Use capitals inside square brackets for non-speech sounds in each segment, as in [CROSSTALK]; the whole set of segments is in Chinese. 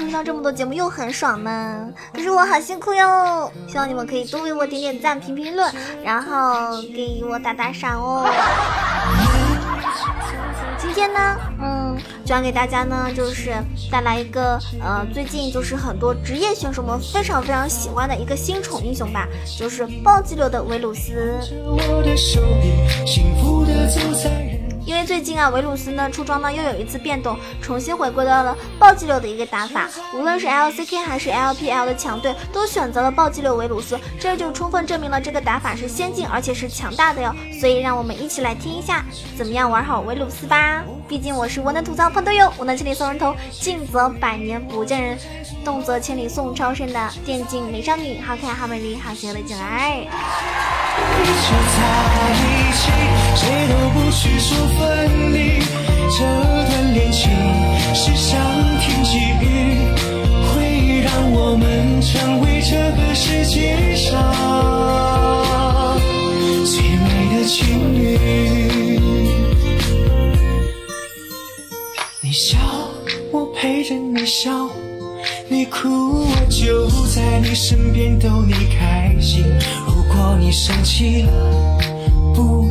听到这么多节目又很爽呢？可是我好辛苦哟，希望你们可以多为我点点赞、评评论，然后给我打打赏哦。今天呢，嗯，就要给大家呢，就是带来一个呃，最近就是很多职业选手们非常非常喜欢的一个新宠英雄吧，就是暴击流的维鲁斯。幸福的走在人因为最近啊，维鲁斯呢出装呢又有一次变动，重新回归到了暴击流的一个打法。无论是 LCK 还是 LPL 的强队都选择了暴击流维鲁斯，这就充分证明了这个打法是先进而且是强大的哟。所以让我们一起来听一下，怎么样玩好维鲁斯吧。毕竟我是我能吐槽喷队友，我能千里送人头，近则百年不见人，动则千里送超生的电竞美少女，好可爱好美丽好邪恶的就在一起。谁都不许说分离，这段恋情是上天给予，会让我们成为这个世界上最美的情侣。你笑，我陪着你笑；你哭，我就在你身边逗你开心。如果你生气了，不。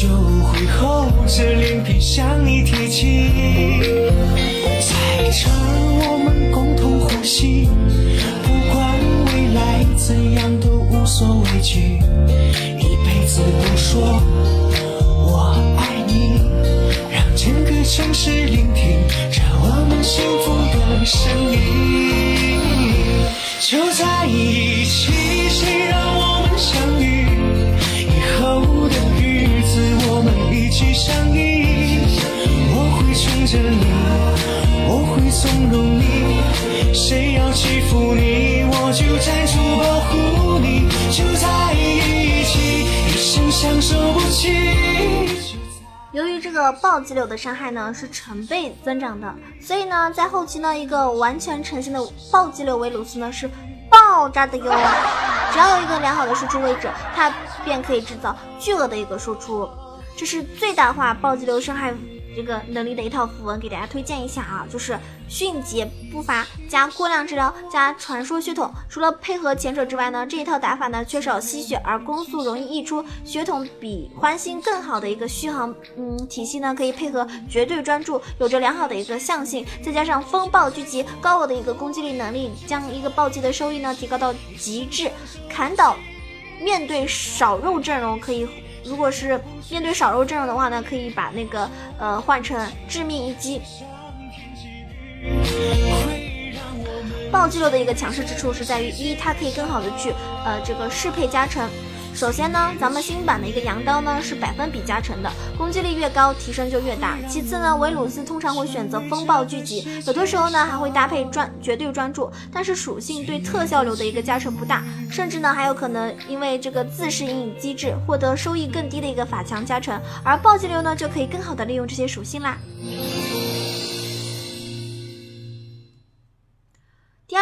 就会厚着脸皮向你提起，在这我们共同呼吸，不管未来怎样都无所畏惧，一辈子都说我爱你，让整个城市聆听着我们幸福的声音，就在一站出保护你。就在一起，一生相守不弃。由于这个暴击流的伤害呢是成倍增长的，所以呢在后期呢一个完全成型的暴击流维鲁斯呢是爆炸的哟。只要有一个良好的输出位置，它便可以制造巨额的一个输出。这是最大化暴击流伤害这个能力的一套符文，给大家推荐一下啊，就是迅捷步伐加过量治疗加传说血统。除了配合前者之外呢，这一套打法呢缺少吸血，而攻速容易溢出，血统比欢欣更好的一个续航嗯体系呢，可以配合绝对专注，有着良好的一个向性，再加上风暴聚集高额的一个攻击力能力，将一个暴击的收益呢提高到极致，砍倒面对少肉阵容可以。如果是面对少肉阵容的话呢，可以把那个呃换成致命一击。暴击流的一个强势之处是在于一，它可以更好的去呃这个适配加成。首先呢，咱们新版的一个羊刀呢是百分比加成的，攻击力越高，提升就越大。其次呢，维鲁斯通常会选择风暴聚集，有的时候呢还会搭配专绝对专注，但是属性对特效流的一个加成不大，甚至呢还有可能因为这个自适应机制获得收益更低的一个法强加成，而暴击流呢就可以更好的利用这些属性啦。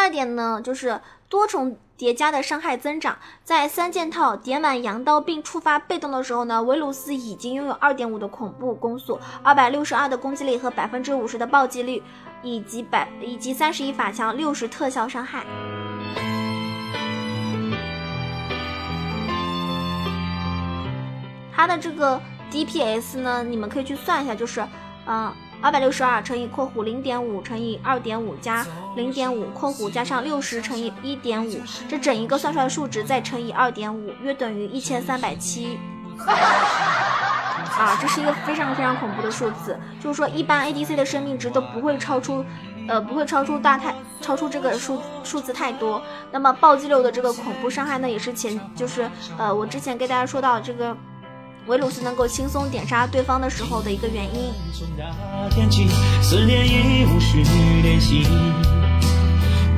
二点呢就是多重。叠加的伤害增长，在三件套叠满羊刀并触发被动的时候呢，维鲁斯已经拥有二点五的恐怖攻速，二百六十二的攻击力和百分之五十的暴击率，以及百以及三十一法强六十特效伤害。它的这个 DPS 呢，你们可以去算一下，就是，嗯。二百六十二乘以括弧零点五乘以二点五加零点五括弧加上六十乘以一点五，这整一个算出来数值再乘以二点五，约等于一千三百七。啊，这是一个非常非常恐怖的数字，就是说一般 ADC 的生命值都不会超出，呃，不会超出大太超出这个数数字太多。那么暴击流的这个恐怖伤害呢，也是前就是呃，我之前跟大家说到这个。维鲁斯能够轻松点杀对方的时候的一个原因。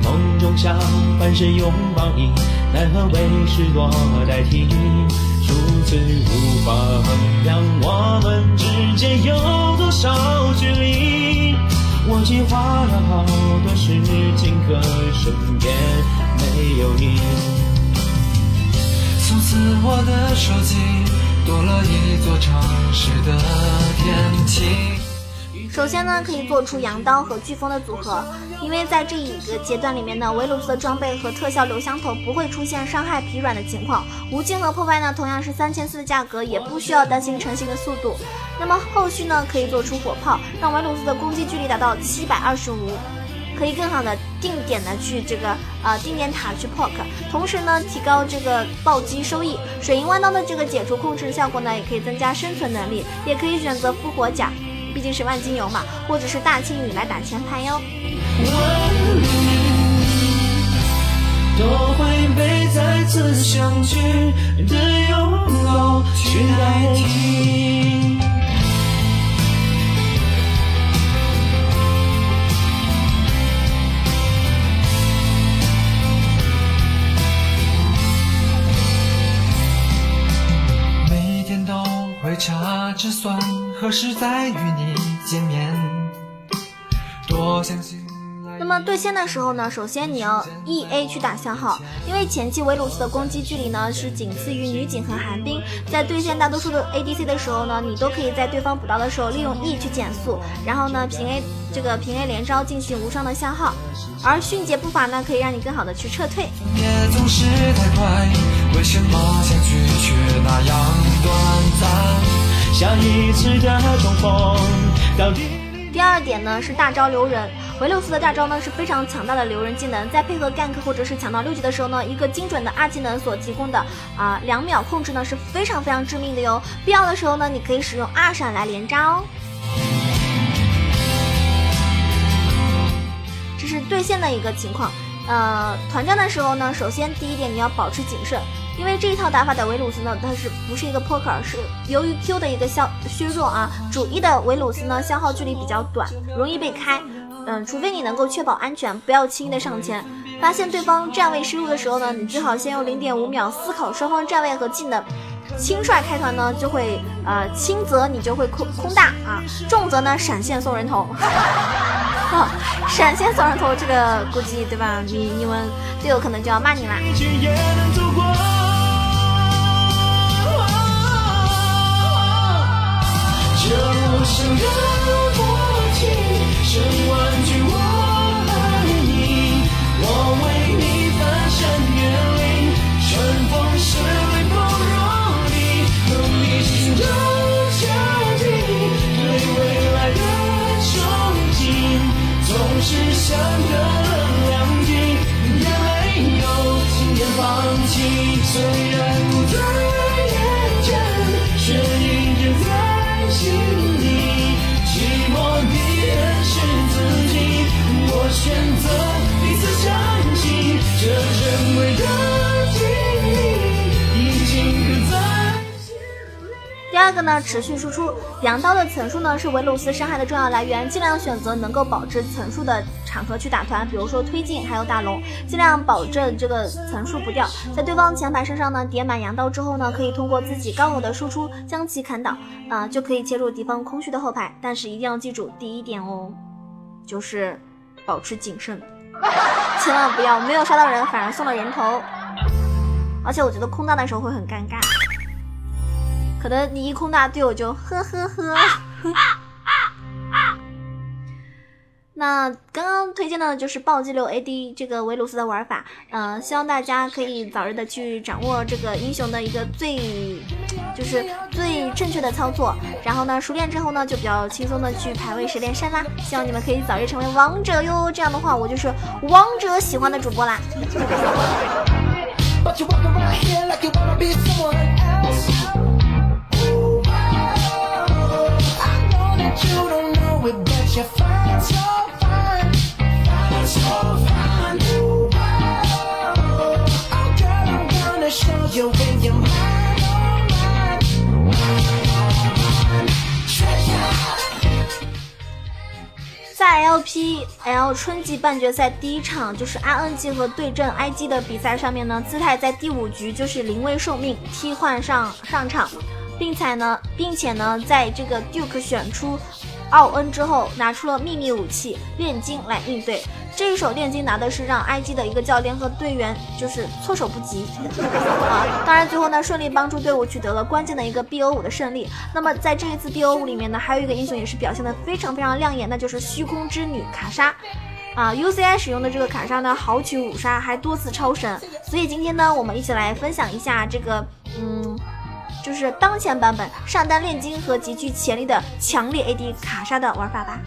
梦中想翻身拥抱你，奈何为失落代替。数字无法衡量我们之间有多少距离。我计划了好多事情，可身边没有你。从此我的手机。多了一座城市的天气。首先呢，可以做出羊刀和飓风的组合，因为在这一个阶段里面呢，维鲁斯的装备和特效留香头不会出现伤害疲软的情况。无尽和破败呢，同样是三千四的价格，也不需要担心成型的速度。那么后续呢，可以做出火炮，让维鲁斯的攻击距离达到七百二十五，可以更好的定点的去这个呃定点塔去 poke，同时呢，提高这个暴击收益。水银弯刀的这个解除控制效果呢，也可以增加生存能力，也可以选择复活甲。毕竟是万金油嘛，或者是大青雨来打前排哟。都会被再次相聚的拥有取代替。查着算。何时再与你见面？多相信。那么对线的时候呢，首先你要 E A 去打消耗，因为前期维鲁斯的攻击距离呢是仅次于女警和寒冰。在对线大多数的 A D C 的时候呢，你都可以在对方补刀的时候利用 E 去减速，然后呢平 A 这个平 A 连招进行无伤的消耗。而迅捷步伐呢，可以让你更好的去撤退。也总是太快，为什么相聚却那样短暂？下一次的重逢，到底。第二点呢是大招留人，维鲁斯的大招呢是非常强大的留人技能，在配合 gank 或者是抢到六级的时候呢，一个精准的二技能所提供的啊两秒控制呢是非常非常致命的哟。必要的时候呢，你可以使用二闪来连扎哦。这是对线的一个情况，呃，团战的时候呢，首先第一点你要保持谨慎。因为这一套打法的维鲁斯呢，它是不是一个 poker？是由于 Q 的一个消削弱啊，主 E 的维鲁斯呢消耗距离比较短，容易被开。嗯，除非你能够确保安全，不要轻易的上前。发现对方站位失误的时候呢，你最好先用零点五秒思考双方站位和技能。轻率开团呢，就会呃轻则你就会空空大啊，重则呢闪现送人头。闪现送人头这个估计对吧？你你们队友可能就要骂你啦。这无声的默契，胜万句我个呢，持续输出。羊刀的层数呢，是维鲁斯伤害的重要来源，尽量选择能够保持层数的。场合去打团，比如说推进，还有大龙，尽量保证这个层数不掉。在对方前排身上呢叠满羊刀之后呢，可以通过自己高额的输出将其砍倒，啊，就可以切入敌方空虚的后排。但是一定要记住第一点哦，就是保持谨慎，千万不要没有杀到人反而送了人头。而且我觉得空大的时候会很尴尬，可能你一空大，队友就呵呵呵。那刚刚推荐的就是暴击流 AD 这个维鲁斯的玩法，嗯，希望大家可以早日的去掌握这个英雄的一个最，就是最正确的操作，然后呢，熟练之后呢，就比较轻松的去排位十连胜啦。希望你们可以早日成为王者哟，这样的话我就是王者喜欢的主播啦。在 LPL 春季半决赛第一场，就是 RNG 和对阵 IG 的比赛上面呢，姿态在第五局就是临危受命替换上上场，并且呢，并且呢，在这个 Duke 选出奥恩之后，拿出了秘密武器炼金来应对。这一手炼金拿的是让 IG 的一个教练和队员就是措手不及 [LAUGHS] 啊。当然最后呢，顺利帮助队伍取得了关键的一个 BO 五的胜利。那么在这一次 BO 五里面呢，还有一个英雄也是表现的非常非常亮眼，那就是虚空之女卡莎。啊，UCI 使用的这个卡莎呢，豪取五杀，还多次超神。所以今天呢，我们一起来分享一下这个，嗯，就是当前版本上单炼金和极具潜力的强力 AD 卡莎的玩法吧。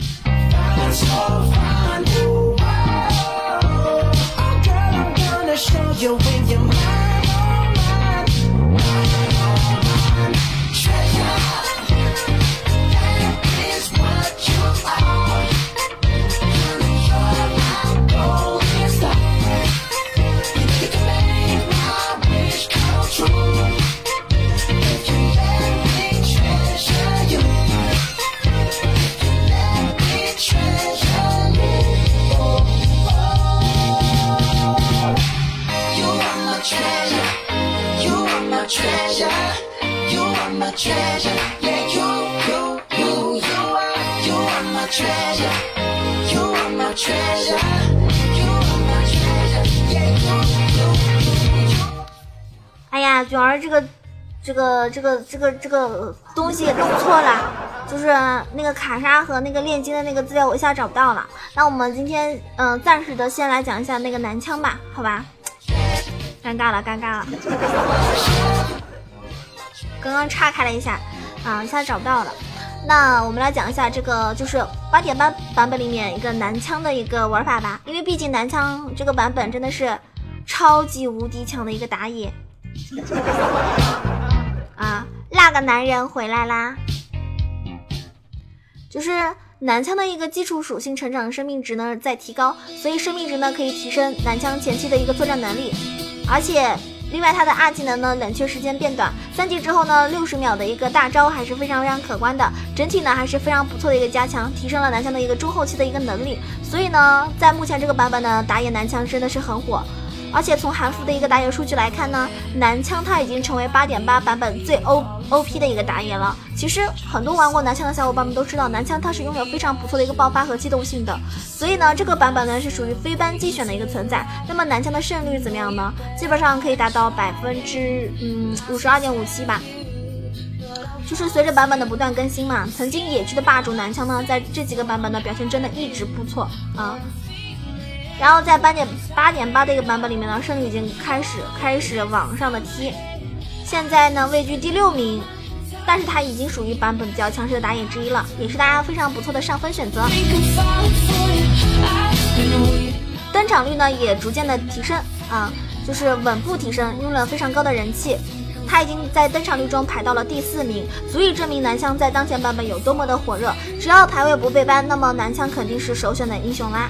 哎呀，囧儿这个，这个，这个，这个，这个东西弄错了，就是那个卡莎和那个炼金的那个资料，我一下找不到了。那我们今天，嗯，暂时的先来讲一下那个男枪吧，好吧？尴尬了，尴尬了。刚刚岔开了一下，啊，一下找不到了。那我们来讲一下这个，就是八点八版本里面一个男枪的一个玩法吧。因为毕竟男枪这个版本真的是超级无敌强的一个打野。[LAUGHS] 啊，那个男人回来啦！就是男枪的一个基础属性成长生命值呢在提高，所以生命值呢可以提升男枪前期的一个作战能力，而且。另外，他的二技能呢，冷却时间变短，三级之后呢，六十秒的一个大招还是非常非常可观的。整体呢，还是非常不错的一个加强，提升了男枪的一个中后期的一个能力。所以呢，在目前这个版本呢，打野男枪真的是很火。而且从韩服的一个打野数据来看呢，男枪他已经成为八点八版本最 O O P 的一个打野了。其实很多玩过男枪的小伙伴们都知道，男枪它是拥有非常不错的一个爆发和机动性的。所以呢，这个版本呢是属于非班机选的一个存在。那么男枪的胜率怎么样呢？基本上可以达到百分之嗯五十二点五七吧。就是随着版本的不断更新嘛，曾经野区的霸主男枪呢，在这几个版本的表现真的一直不错啊。然后在八点八点八的一个版本里面呢，胜率已经开始开始往上的踢，现在呢位居第六名，但是他已经属于版本比较强势的打野之一了，也是大家非常不错的上分选择。登场率呢也逐渐的提升啊，就是稳步提升，拥有了非常高的人气，他已经在登场率中排到了第四名，足以证明男枪在当前版本有多么的火热。只要排位不被 ban，那么男枪肯定是首选的英雄啦。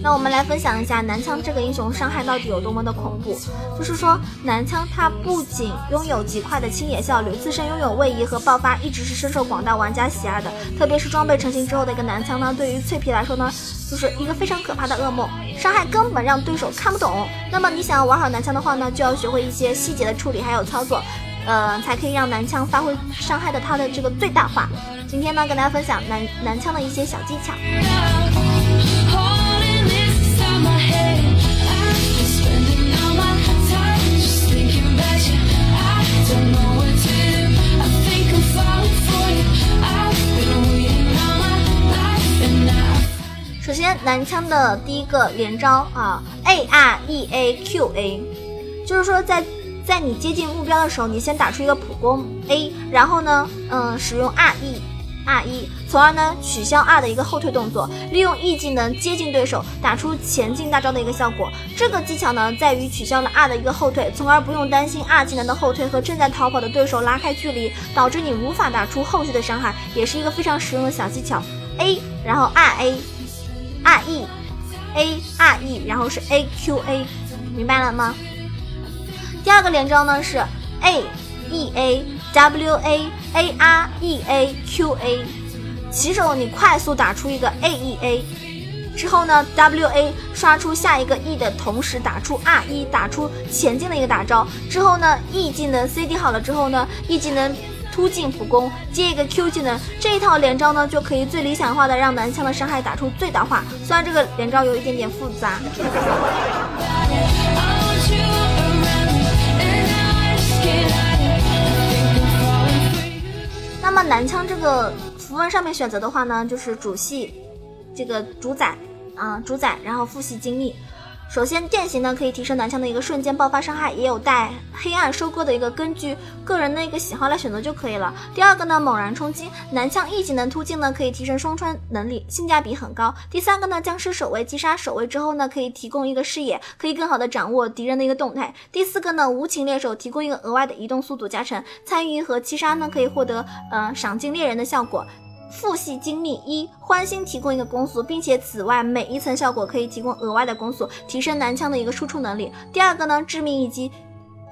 那我们来分享一下男枪这个英雄伤害到底有多么的恐怖。就是说，男枪他不仅拥有极快的清野效率，自身拥有位移和爆发，一直是深受广大玩家喜爱的。特别是装备成型之后的一个男枪呢，对于脆皮来说呢，就是一个非常可怕的噩梦，伤害根本让对手看不懂。那么你想要玩好男枪的话呢，就要学会一些细节的处理还有操作，呃，才可以让男枪发挥伤害的它的这个最大化。今天呢，跟大家分享男男枪的一些小技巧。首先，男枪的第一个连招啊，A R E A Q A，就是说在在你接近目标的时候，你先打出一个普攻 A，然后呢，嗯，使用 R E R 一从而呢取消 R 的一个后退动作，利用 E 技能接近对手，打出前进大招的一个效果。这个技巧呢，在于取消了 R 的一个后退，从而不用担心 R 技能的后退和正在逃跑的对手拉开距离，导致你无法打出后续的伤害，也是一个非常实用的小技巧。A，然后 R A。R E A R E，然后是 A Q A，明白了吗？第二个连招呢是 A E A W A A R E A Q A，起手你快速打出一个 A E A，之后呢 W A 刷出下一个 E 的同时打出 R E，打出前进的一个大招，之后呢 E 技能 C D 好了之后呢 E 技能。突进普攻，接一个 Q 技能，这一套连招呢就可以最理想化的让男枪的伤害打出最大化。虽然这个连招有一点点复杂。么男枪这个符文上面选择的话呢，就是主系这个主宰啊，主宰，然后副系精密。首先，电刑呢可以提升男枪的一个瞬间爆发伤害，也有带黑暗收割的一个，根据个人的一个喜好来选择就可以了。第二个呢，猛然冲击，男枪一技能突进呢可以提升双穿能力，性价比很高。第三个呢，僵尸守卫击杀守卫之后呢，可以提供一个视野，可以更好的掌握敌人的一个动态。第四个呢，无情猎手提供一个额外的移动速度加成，参与和击杀呢可以获得呃赏金猎人的效果。父系精密一欢心提供一个攻速，并且此外每一层效果可以提供额外的攻速，提升男枪的一个输出能力。第二个呢，致命一击，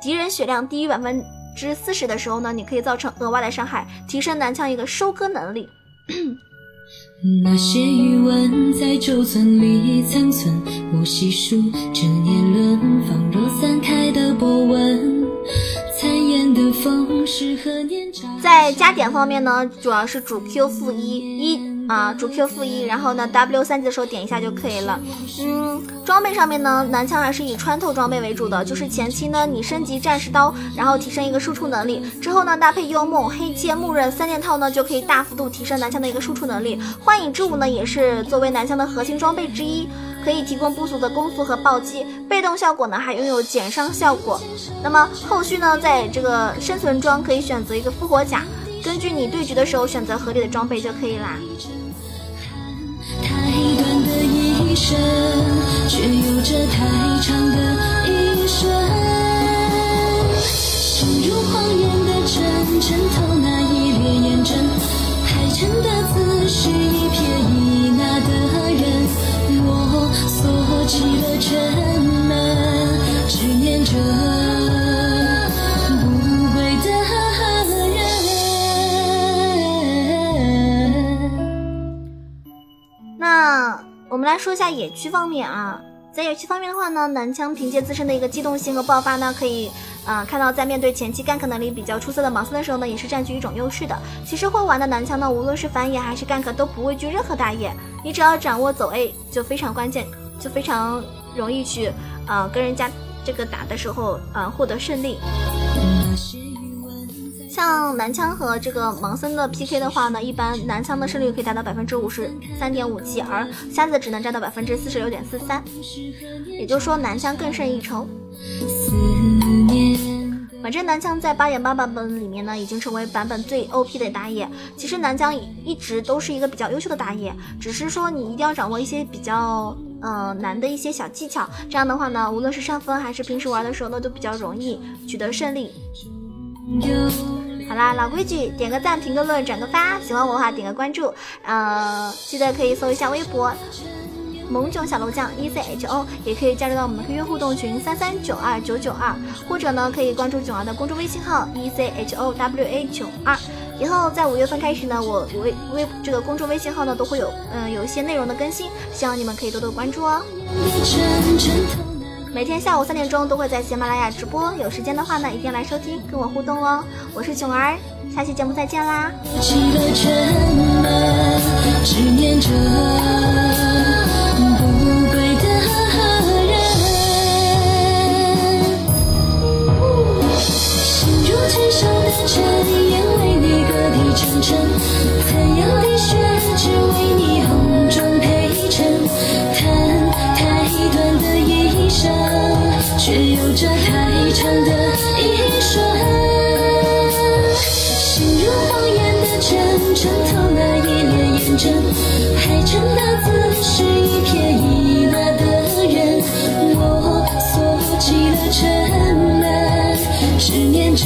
敌人血量低于百分之四十的时候呢，你可以造成额外的伤害，提升男枪一个收割能力。[CLEARS THROAT] 那些余温在九寸里残存，不细数这年轮，仿若散开的波纹。在加点方面呢，主要是主 Q 负一一啊，主 Q 负一，然后呢 W 三级的时候点一下就可以了。嗯，装备上面呢，男枪还是以穿透装备为主的，就是前期呢你升级战士刀，然后提升一个输出能力，之后呢搭配幽梦、黑切、木刃三件套呢，就可以大幅度提升男枪的一个输出能力。幻影之舞呢，也是作为男枪的核心装备之一。可以提供不俗的攻速和暴击，被动效果呢还拥有减伤效果。那么后续呢，在这个生存装可以选择一个复活甲，根据你对局的时候选择合理的装备就可以啦。那那我们来说一下野区方面啊，在野区方面的话呢，男枪凭借自身的一个机动性和爆发呢，可以啊看到在面对前期干 k 能力比较出色的盲僧的时候呢，也是占据一种优势的。其实会玩的男枪呢，无论是反野还是干 k 都不畏惧任何打野，你只要掌握走 A 就非常关键，就非常容易去啊跟人家这个打的时候啊获得胜利。像男枪和这个盲僧的 PK 的话呢，一般男枪的胜率可以达到百分之五十三点五七，而瞎子只能占到百分之四十六点四三，也就是说男枪更胜一筹。反正男枪在八点八版本里面呢，已经成为版本最 OP 的打野。其实男枪一直都是一个比较优秀的打野，只是说你一定要掌握一些比较呃难的一些小技巧，这样的话呢，无论是上分还是平时玩的时候呢，都比较容易取得胜利。好啦，老规矩，点个赞，评个论，转个发，喜欢我的话点个关注，呃，记得可以搜一下微博“萌囧小楼酱 E C H O”，也可以加入到我们的 QQ 互动群三三九二九九二，或者呢，可以关注囧儿的公众微信号 E C H O W A 九二。以后在五月份开始呢，我微微这个公众微信号呢都会有嗯有一些内容的更新，希望你们可以多多关注哦。每天下午三点钟都会在喜马拉雅直播，有时间的话呢，一定来收听，跟我互动哦。我是囧儿，下期节目再见啦。城城残阳的血，只为你红妆陪衬。叹太短的一生，却有着太长的一瞬。心如荒原的城，城透那一帘烟尘。海城的字是一撇一捺的人，我锁起了城门，执念着。